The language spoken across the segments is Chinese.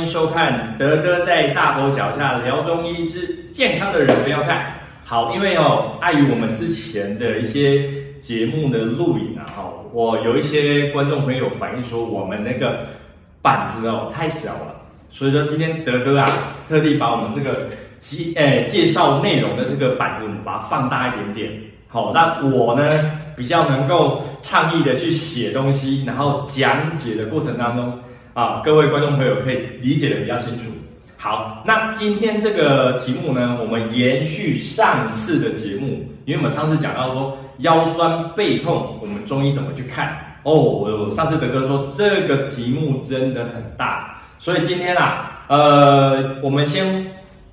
迎收看德哥在大佛脚下聊中医之健康的人不要看。好，因为哦，碍于我们之前的一些节目的录影啊，哈，我有一些观众朋友反映说，我们那个板子哦太小了，所以说今天德哥啊，特地把我们这个介诶介绍内容的这个板子，我们把它放大一点点。好，那我呢比较能够倡议的去写东西，然后讲解的过程当中。啊，各位观众朋友可以理解的比较清楚。好，那今天这个题目呢，我们延续上次的节目，因为我们上次讲到说腰酸背痛，我们中医怎么去看？哦，我上次德哥说这个题目真的很大，所以今天啊，呃，我们先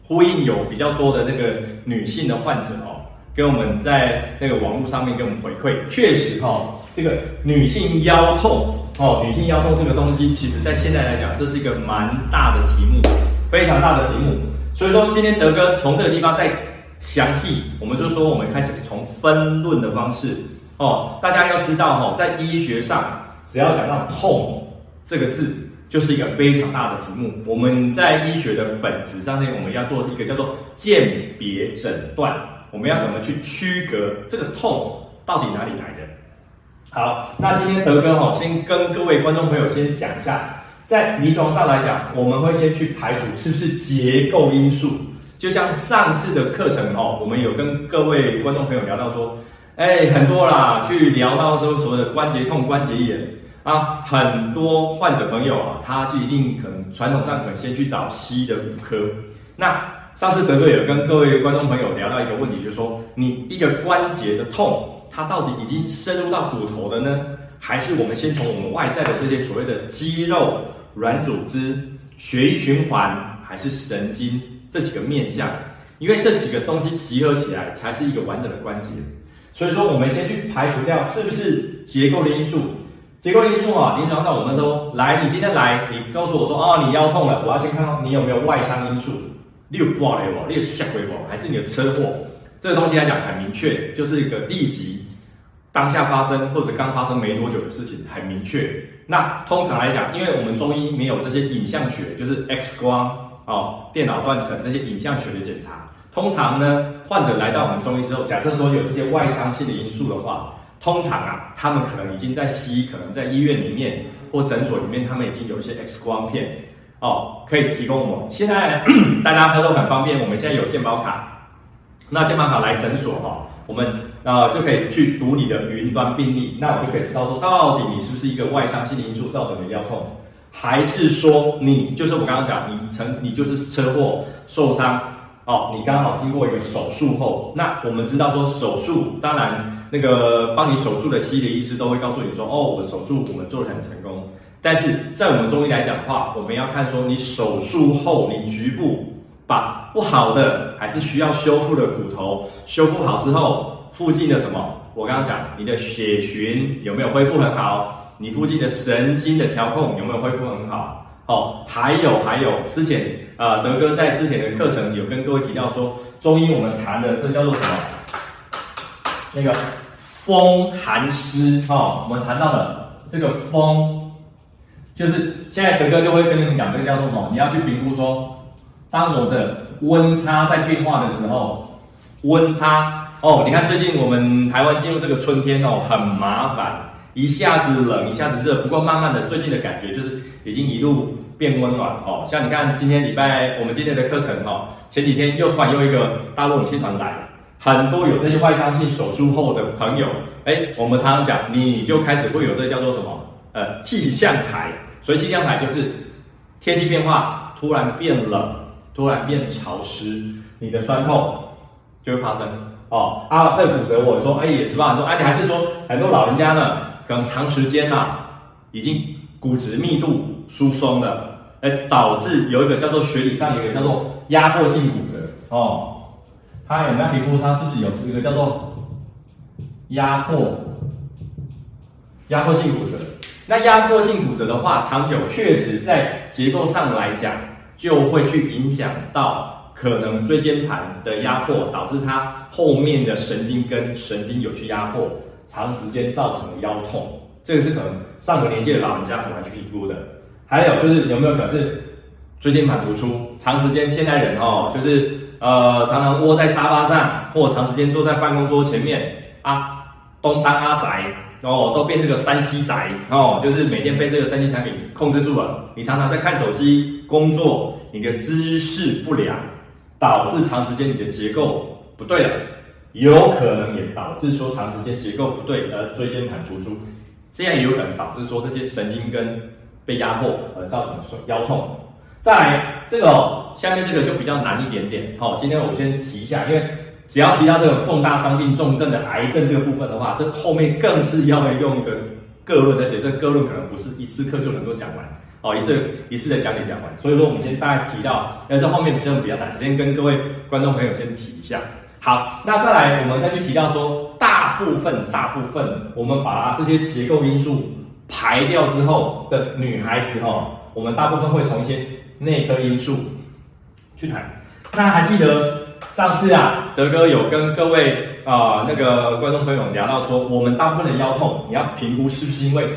呼应有比较多的那个女性的患者哦。跟我们在那个网络上面给我们回馈，确实哈、哦，这个女性腰痛哦，女性腰痛这个东西，其实在现在来讲，这是一个蛮大的题目，非常大的题目。所以说，今天德哥从这个地方再详细，我们就说我们开始从分论的方式哦，大家要知道哈、哦，在医学上，只要讲到痛这个字，就是一个非常大的题目。我们在医学的本质上面，我们要做一个叫做鉴别诊断。我们要怎么去区隔这个痛到底哪里来的？好，那今天德哥哈，先跟各位观众朋友先讲一下，在临床上来讲，我们会先去排除是不是结构因素。就像上次的课程哦，我们有跟各位观众朋友聊到说，哎，很多啦，去聊到说所谓的关节痛、关节炎啊，很多患者朋友啊，他就一定可能传统上可能先去找西医的骨科，那。上次德哥有跟各位观众朋友聊到一个问题，就是说，你一个关节的痛，它到底已经深入到骨头的呢，还是我们先从我们外在的这些所谓的肌肉、软组织、血液循环，还是神经这几个面向？因为这几个东西集合起来才是一个完整的关节。所以说，我们先去排除掉是不是结构的因素。结构因素啊，临床上我们说，来，你今天来，你告诉我说，哦，你腰痛了，我要先看看你有没有外伤因素。你有挂了不？你有下轨不？还是你的车祸？这个东西来讲很明确，就是一个立即当下发生或者刚发生没多久的事情，很明确。那通常来讲，因为我们中医没有这些影像学，就是 X 光哦、电脑断层这些影像学的检查。通常呢，患者来到我们中医之后，假设说有这些外伤性的因素的话，通常啊，他们可能已经在西医，可能在医院里面或诊所里面，他们已经有一些 X 光片。哦，可以提供我们。现在大家喝都很方便，我们现在有健保卡，那健保卡来诊所哈、哦，我们呃就可以去读你的云端病历，那我就可以知道说到底你是不是一个外伤性因素造成的腰痛，还是说你就是我刚刚讲你成你就是车祸受伤哦，你刚好经过一个手术后，那我们知道说手术，当然那个帮你手术的西医的医师都会告诉你说，哦，我手术我们做得很成功。但是在我们中医来讲的话，我们要看说你手术后，你局部把不好的还是需要修复的骨头修复好之后，附近的什么？我刚刚讲你的血循有没有恢复很好？你附近的神经的调控有没有恢复很好？哦，还有还有，之前啊、德哥在之前的课程有跟各位提到说，中医我们谈的这叫做什么？那个风寒湿哦，我们谈到了这个风。就是现在德哥就会跟你们讲这个叫做什么？你要去评估说，当我的温差在变化的时候，温差哦，你看最近我们台湾进入这个春天哦，很麻烦，一下子冷，一下子热。不过慢慢的，最近的感觉就是已经一路变温暖哦。像你看今天礼拜我们今天的课程哦，前几天又突然又一个大陆女性团来，很多有这些外伤性手术后的朋友，哎，我们常常讲，你就开始会有这叫做什么？呃，气象台。所以气象台就是天气变化，突然变冷，突然变潮湿，你的酸痛就会发生哦。啊，这骨折，我说，哎，也是吧？说，哎，你还是说很多老人家呢，可能长时间呐、啊，已经骨质密度疏松了，哎，导致有一个叫做学理上有一个叫做压迫性骨折哦。他有没有评估？他是不是有一个叫做压迫压迫性骨折？那压迫性骨折的话，长久确实在结构上来讲，就会去影响到可能椎间盘的压迫，导致它后面的神经跟神经有去压迫，长时间造成的腰痛。这个是可能上个年纪的老人家可能去评估的。还有就是有没有可能是椎间盘突出，长时间现在人哦，就是呃常常窝在沙发上，或长时间坐在办公桌前面啊，东当阿宅哦，都变这个三西宅哦，就是每天被这个三 C 产品控制住了。你常常在看手机工作，你的姿势不良，导致长时间你的结构不对了，有可能也导致说长时间结构不对而椎间盘突出，这样也有可能导致说这些神经根被压迫而造成腰痛。再来这个、哦、下面这个就比较难一点点，好、哦，今天我先提一下，因为只要提到这种重大伤病、重症的癌症这个部分的话，这后面更是要用一个个论，而且这个个论可能不是一次课就能够讲完，哦，一次一次的讲解讲完，所以说我们先大概提到，那这后面比较比较难，先跟各位观众朋友先提一下。好，那再来我们再去提到说，大部分大部分我们把这些结构因素排掉之后的女孩子哦，我们大部分会从一些。内科因素去谈，那还记得上次啊，德哥有跟各位啊、那个观众朋友聊到说，我们大部分的腰痛，你要评估是不是因为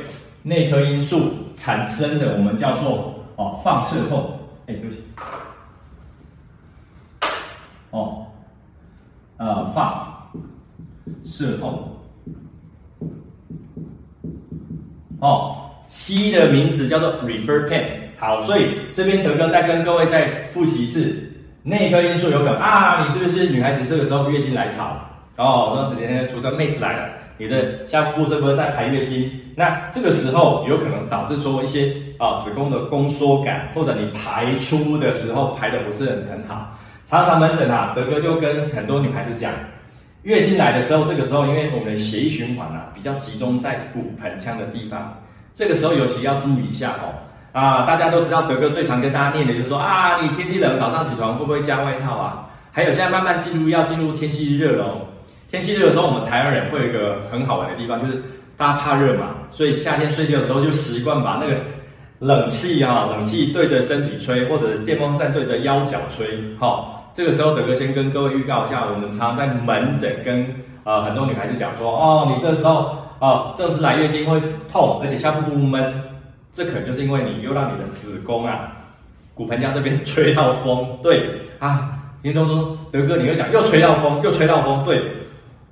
内科因素产生的，我们叫做哦放射痛，哎对不起，哦，呃放射痛，哦，西医的名字叫做 refer pain。好，所以这边德哥再跟各位再复习一次，内科因素有可能啊，你是不是女孩子这个时候月经来潮？哦，那人家出生妹子来了，你的下腹部这边在排月经，那这个时候有可能导致说一些啊子宫的宫缩感，或者你排出的时候排的不是很很好。常常门诊啊，德哥就跟很多女孩子讲，月经来的时候，这个时候因为我们的血液循环啊比较集中在骨盆腔的地方，这个时候尤其要注意一下哦。啊，大家都知道德哥最常跟大家念的就是说啊，你天气冷，早上起床会不会加外套啊？还有现在慢慢进入要进入天气热了哦。天气热的时候，我们台湾人会有一个很好玩的地方，就是大家怕热嘛，所以夏天睡觉的时候就习惯把那个冷气啊，冷气对着身体吹，或者电风扇对着腰脚吹。好、哦，这个时候德哥先跟各位预告一下，我们常常在门诊跟呃很多女孩子讲说，哦，你这时候哦正是来月经会痛，而且下腹部闷。这可能就是因为你又让你的子宫啊，骨盆腔这边 吹到风，对啊，听众说德哥，你又讲又吹到风，又吹到风，对，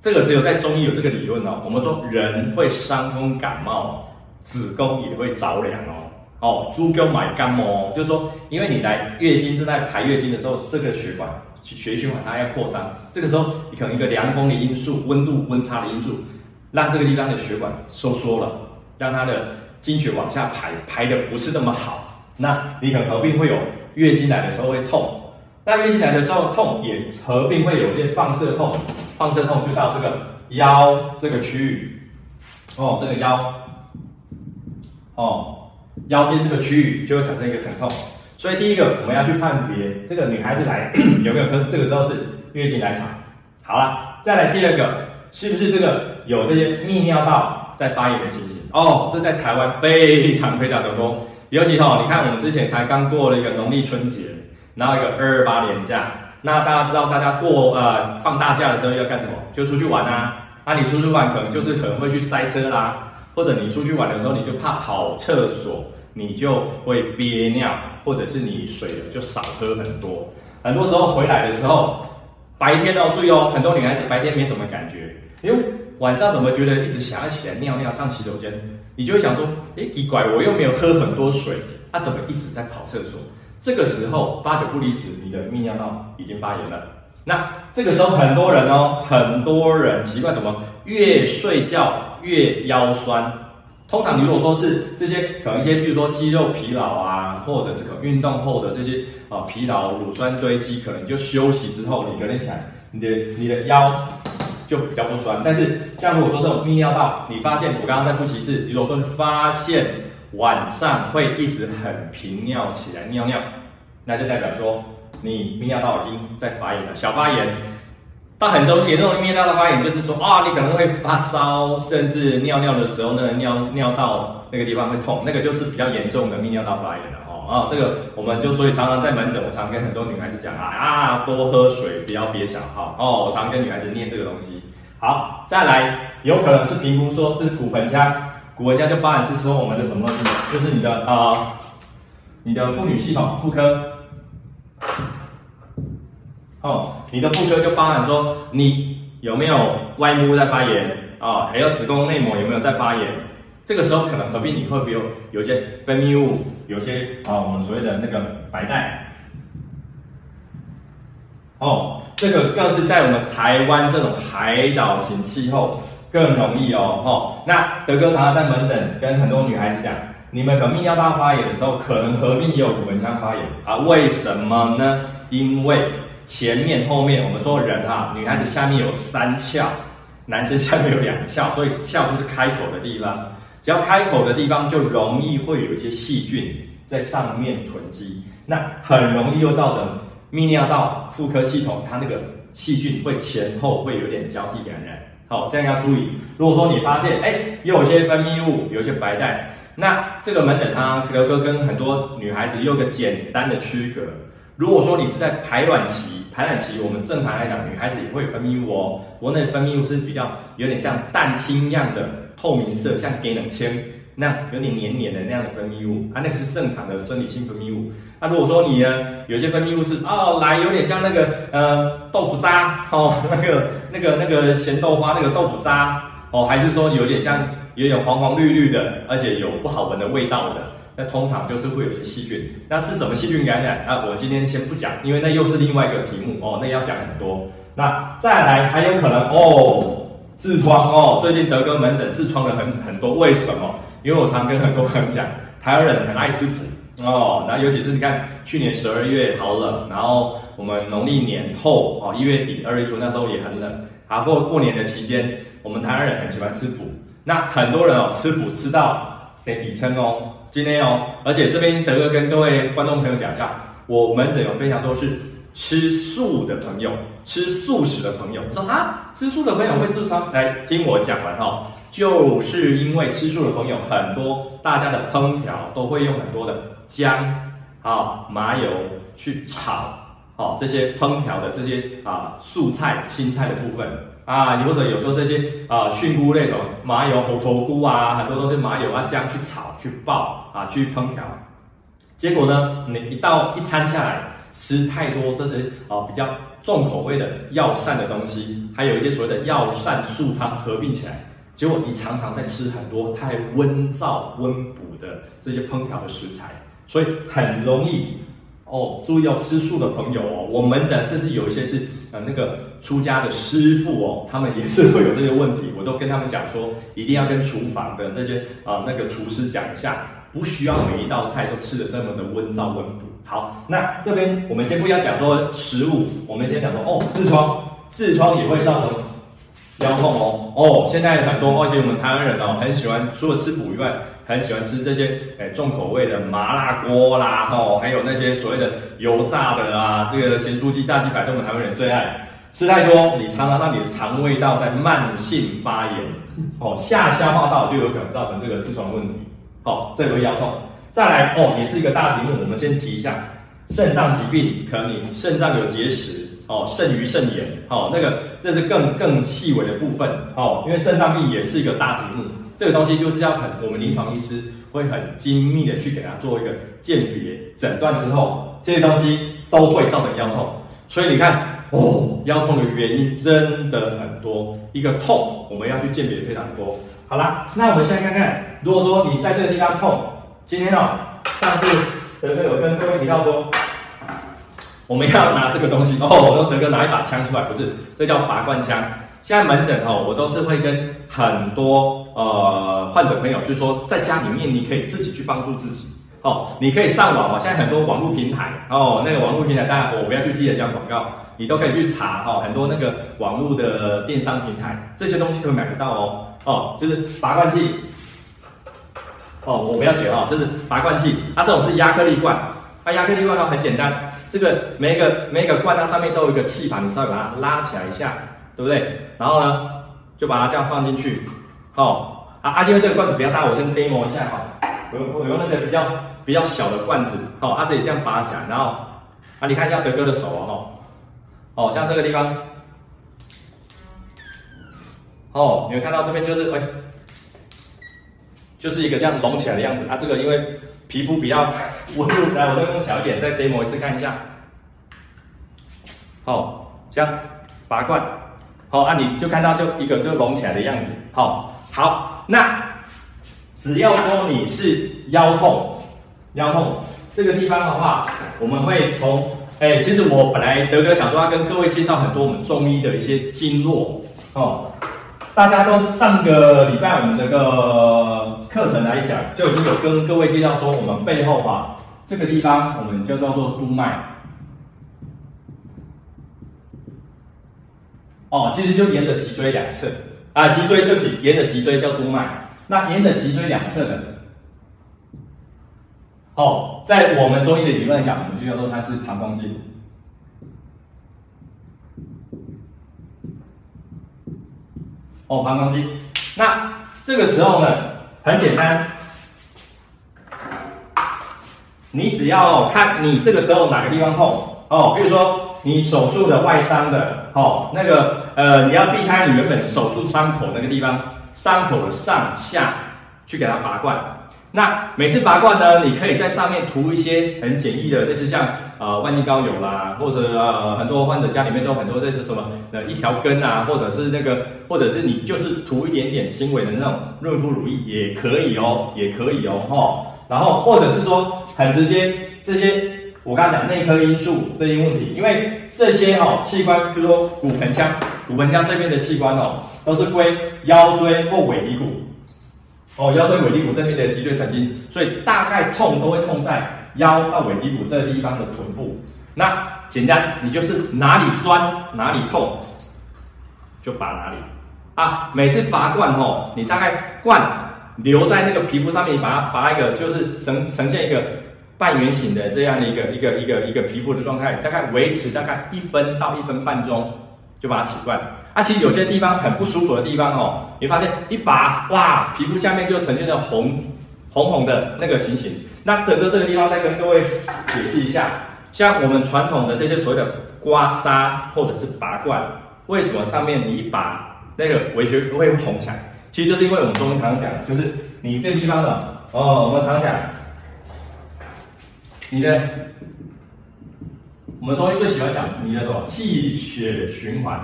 这个只有在中医有这个理论哦。我们说人会伤风感冒，子宫也会着凉哦。哦，猪哥买感冒，就是说，因为你来月经正在排月经的时候，这个血管血循环它要扩张，这个时候你可能一个凉风的因素、温度温差的因素，让这个地方的血管收缩了，让它的。经血往下排，排的不是那么好，那你可能合并会有月经来的时候会痛，那月经来的时候痛也合并会有些放射痛，放射痛就到这个腰这个区域，哦，这个腰，哦，腰间这个区域就会产生一个疼痛，所以第一个我们要去判别这个女孩子来 有没有跟这个时候是月经来潮，好了，再来第二个是不是这个有这些泌尿道在发炎的情形？哦，这在台湾非常非常的多，尤其哈，你看我们之前才刚过了一个农历春节，然后一个二二八年假，那大家知道大家过呃放大假的时候要干什么？就出去玩啊，那、你出去玩可能就是可能会去塞车啦，或者你出去玩的时候你就怕跑厕所，你就会憋尿，或者是你水就少喝很多，很多时候回来的时候，白天要注意哦，很多女孩子白天没什么感觉，因为。晚上怎么觉得一直想要起来尿尿上洗手间？你就会想说，诶，奇怪，我又没有喝很多水，啊，怎么一直在跑厕所？这个时候八九不离十，你的泌尿道已经发炎了。那这个时候很多人哦，很多人奇怪怎么越睡觉越腰酸。通常你如果说是这些可能一些，比如说肌肉疲劳啊，或者是可能运动后的这些啊疲劳乳酸堆积，可能就休息之后，你隔天起来，你的你的腰。就比较不酸，但是像如果说这种泌尿道，你发现我刚刚在复习一次，你如果发现晚上会一直很频尿起来尿尿，那就代表说你泌尿道已经在发炎了，小发炎。到很重严重的泌尿道发炎，就是说啊，你可能会发烧，甚至尿尿的时候呢，尿尿道那个地方会痛，那个就是比较严重的泌尿道发炎了。啊、这个我们就所以常常在门诊，我常跟很多女孩子讲啊啊，多喝水，不要憋小号。哦，我常跟女孩子念这个东西。好，再来，有可能是评估说是骨盆腔，骨盆腔就包含是说我们的什么东西，就是你的啊、呃，你的妇女系统妇科，哦，你的妇科就包含说你有没有外膜在发炎啊，还有子宫内膜有没有在发炎？这个时候可能合并你会不会有有些分泌物，有些啊我们所谓的那个白带。哦，这个更是在我们台湾这种海岛型气候更容易哦。哦，那德哥常常在门诊跟很多女孩子讲，你们可泌尿道发炎的时候，可能合并也有骨盆腔发炎啊？为什么呢？因为前面后面我们说人哈，女孩子下面有三窍，男生下面有两窍，所以窍就是开口的地方，只要开口的地方就容易会有一些细菌在上面囤积，那很容易又造成。泌尿道妇科系统，它那个细菌会前后会有点交替感染，好，这样要注意。如果说你发现，哎，又有些分泌物，有些白带，那这个门诊常常德哥跟很多女孩子有个简单的区隔。如果说你是在排卵期，排卵期我们正常来讲，女孩子也会分泌物哦，不过那分泌物是比较有点像蛋清一样的透明色，像给冷清。那有点黏黏的那样的分泌物，啊、那个是正常的生理性分泌物。那、如果说你呢，有些分泌物是哦，来有点像那个呃豆腐渣哦，那个那个那个咸豆花那个豆腐渣哦，还是说有点像有点黄黄绿绿的，而且有不好闻的味道的，那通常就是会有些细菌。那是什么细菌感染啊？我今天先不讲，因为那又是另外一个题目哦，那要讲很多。那再来还有可能哦，痔疮哦，最近德哥门诊痔疮的很很多，为什么？因为我常跟很多朋友讲，台湾人很爱吃补哦，那尤其是你看去年十二月好冷，然后我们农历年后哦一月底二月初那时候也很冷，啊过过年的期间，我们台湾人很喜欢吃补，那很多人哦吃补吃到身体撑哦，今天哦，而且这边德哥跟各位观众朋友讲一下，我门诊有非常多是吃素的朋友，吃素食的朋友，说啊吃素的朋友会痔疮，来听我讲完哈。就是因为吃素的朋友很多，大家的烹调都会用很多的姜啊、麻油去炒，哦，这些烹调的这些啊素菜、青菜的部分啊，或者有时候这些啊菌菇类种麻油、猴头菇啊，很多都是麻油啊、姜去炒、去爆啊、去烹调。结果呢，你一到一餐下来，吃太多这些啊比较重口味的药膳的东西，还有一些所谓的药膳素汤合并起来。结果你常常在吃很多太温燥温补的这些烹调的食材，所以很容易哦。注意要吃素的朋友哦，我们门诊甚至有一些是呃那个出家的师傅哦，他们也是会有这些问题。我都跟他们讲说，一定要跟厨房的这些啊、那个厨师讲一下，不需要每一道菜都吃得这么的温燥温补。好，那这边我们先不要讲说食物，我们先讲说哦，痔疮，痔疮也会造成。腰痛哦哦，现在很多，而且我们台湾人哦，很喜欢除了吃补以外，很喜欢吃这些、哎、重口味的麻辣锅啦，哈、哦，还有那些所谓的油炸的啊，这个咸酥鸡、炸鸡排，都是台湾人最爱。吃太多，你常常让你的肠胃道在慢性发炎，哦，下消化道就有可能造成这个痔疮问题。哦，这个腰痛。再来哦，也是一个大题目，我们先提一下肾脏疾病，可能你肾脏有结石。哦，肾盂肾炎，哦，那个那是更更细微的部分，哦，因为肾脏病也是一个大题目，这个东西就是要很我们临床医师会很精密的去给他做一个鉴别诊断之后，这些东西都会造成腰痛，所以你看，哦，腰痛的原因真的很多，一个痛我们要去鉴别非常多。好啦，那我们现在看看，如果说你在这个地方痛，今天哦，上次德哥有跟各位提到说。我们要拿这个东西 哦，我说德哥拿一把枪出来，不是，这叫拔罐枪。现在门诊哦，我都是会跟很多呃患者朋友，就是说在家里面你可以自己去帮助自己哦，你可以上网哦，现在很多网络平台哦，那个网络平台当然我不要去替人家广告，你都可以去查哦，很多那个网络的电商平台，这些东西可以买得到哦哦，就是拔罐器哦，我不要写哦，就是拔罐器，它、这种是压克力罐，它、啊、压克力罐呢很简单。这个每一个每一个罐，它上面都有一个气盘，你稍微把它拉起来一下，对不对？然后呢，就把它这样放进去。好、哦，啊啊，因为这个罐子比较大，我先 demo 一下哈。我我用那个比较比较小的罐子，好、哦，啊这里这样拔起来，然后啊你看一下德哥的手哦，哦，像这个地方，哦，你会看到这边就是哎，就是一个这样隆起来的样子啊。这个因为皮肤比较温润，来，我再用小一点，再 demo 一次看一下。好，这样拔罐，好啊，你就看到就一个就隆起来的样子。好，好，那只要说你是腰痛，腰痛这个地方的话，我们会从，哎，其实我本来德哥想说要跟各位介绍很多我们中医的一些经络，哦。大家都上个礼拜我们那个课程来讲，就已经有跟各位介绍说，我们背后啊这个地方我们就叫做督脉。哦，其实就沿着脊椎两侧啊，脊椎对不起，沿着脊椎叫督脉。那沿着脊椎两侧的，哦，在我们中医的理论讲，我们就叫做它是膀胱经。哦，膀胱经。那这个时候呢，很简单，你只要看你这个时候哪个地方痛哦，比如说你手术的外伤的哦，那个呃，你要避开你原本手术伤口那个地方，伤口的上下去给它拔罐。那每次拔罐呢，你可以在上面涂一些很简易的，类似像呃万金膏油啦，或者呃很多患者家里面都很多这是什么呃一条根啊，或者是那个，或者是你就是涂一点点轻微的那种润肤乳液也可以哦，也可以哦，齁。然后或者是说很直接这些，我刚才讲内科因素这些问题，因为这些哦器官，比如说骨盆腔，骨盆腔这边的器官哦，都是归腰椎或尾骶骨。哦，腰椎尾骶骨这边的脊椎神经，所以大概痛都会痛在腰到尾骶骨这个地方的臀部。那简单，你就是哪里酸哪里痛，就拔哪里啊。每次拔罐哦，你大概罐留在那个皮肤上面，把它拔一个，就是呈呈现一个半圆形的这样的一个一个一个一个皮肤的状态，大概维持大概一分到一分半钟，就把它起罐。啊、其实有些地方很不舒服的地方哦，你发现一拔哇，皮肤下面就呈现了红红红的那个情形。那整个这个地方再跟各位解释一下，像我们传统的这些所谓的刮痧或者是拔罐，为什么上面你一拔那个微血会红起来？其实就是因为我们中医常讲，就是你这个地方的哦，我们常讲你的，我们中医最喜欢讲你的什么气血循环。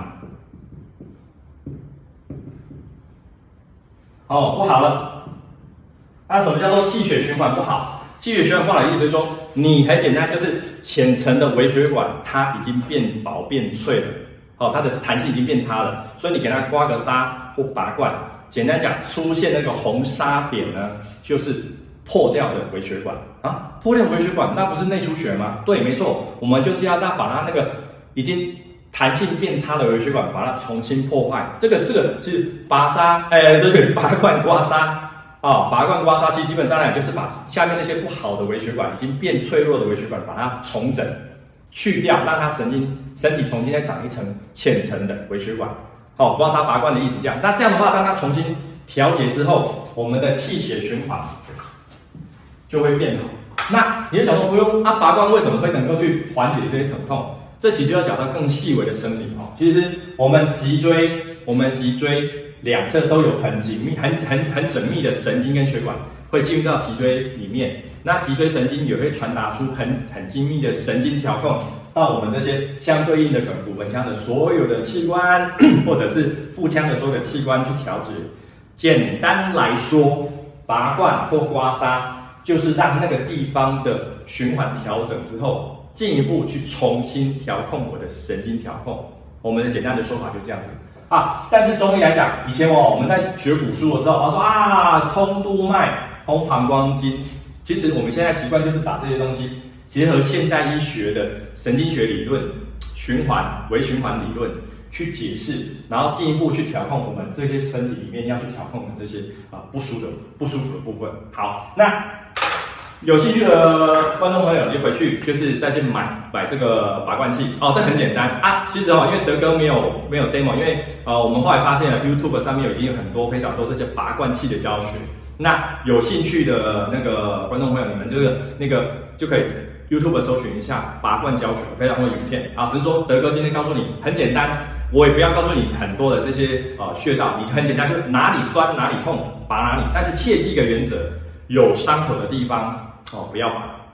哦，不好了。那什么叫做气血循环不好？气血循环不好的意思说，你很简单，就是浅层的微血管它已经变薄变脆了，哦，它的弹性已经变差了，所以你给它刮个痧或拔罐，简单讲，出现那个红痧点呢，就是破掉的微血管啊，破掉微血管，那不是内出血吗？对，没错，我们就是要它把它那个已经。弹性变差的微血管，把它重新破坏。这个这个是拔痧，哎，对对，拔罐刮痧啊，拔罐刮痧，其实基本上呢就是把下面那些不好的微血管，已经变脆弱的微血管，把它重整、去掉，让它神经身体重新再长一层浅层的微血管。好，刮痧拔罐的意思这样。那这样的话，当它重新调节之后，我们的气血循环就会变好。那你的小朋友不用，啊，拔罐为什么会能够去缓解这些疼痛？这其实要讲到更细微的生理哦。其实我们脊椎，我们脊椎两侧都有很紧密、很很很缜密的神经跟血管，会进入到脊椎里面。那脊椎神经也会传达出很很精密的神经调控到我们这些相对应的骨骨盆腔的所有的器官，或者是腹腔的所有的器官去调节。简单来说，拔罐或刮痧，就是让那个地方的循环调整之后。进一步去重新调控我的神经调控，我们的简单的说法就这样子啊。但是中医来讲，以前哦我们在学古书的时候，他说啊通督脉、通膀胱经，其实我们现在习惯就是把这些东西结合现代医学的神经学理论、循环、微循环理论去解释，然后进一步去调控我们这些身体里面要去调控的这些啊不舒的不舒服的部分。好，那。有兴趣的观众朋友，就回去就是再去买买这个拔罐器哦，这很简单啊。其实哦，因为德哥没有没有 demo，因为呃我们后来发现了 YouTube 上面已经有很多非常多这些拔罐器的教学。那有兴趣的那个观众朋友，你们这个那个就可以 YouTube 搜寻一下拔罐教学，非常多影片啊。只是说德哥今天告诉你很简单，我也不要告诉你很多的这些呃穴道，你很简单，就哪里酸哪里痛。拔哪里，但是切记一个原则，有伤口的地方哦不要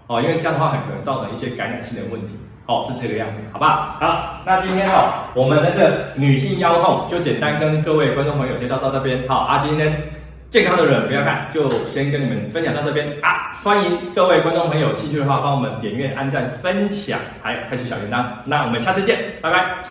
哦，因为这样的话很可能造成一些感染性的问题。哦，是这个样子，好不好？那今天哦，我们的这女性腰痛就简单跟各位观众朋友介绍到这边。好啊，今天健康的人不要看，就先跟你们分享到这边啊。欢迎各位观众朋友，兴趣的话帮我们点阅、按赞、分享，还开启小铃铛。那我们下次见，拜拜。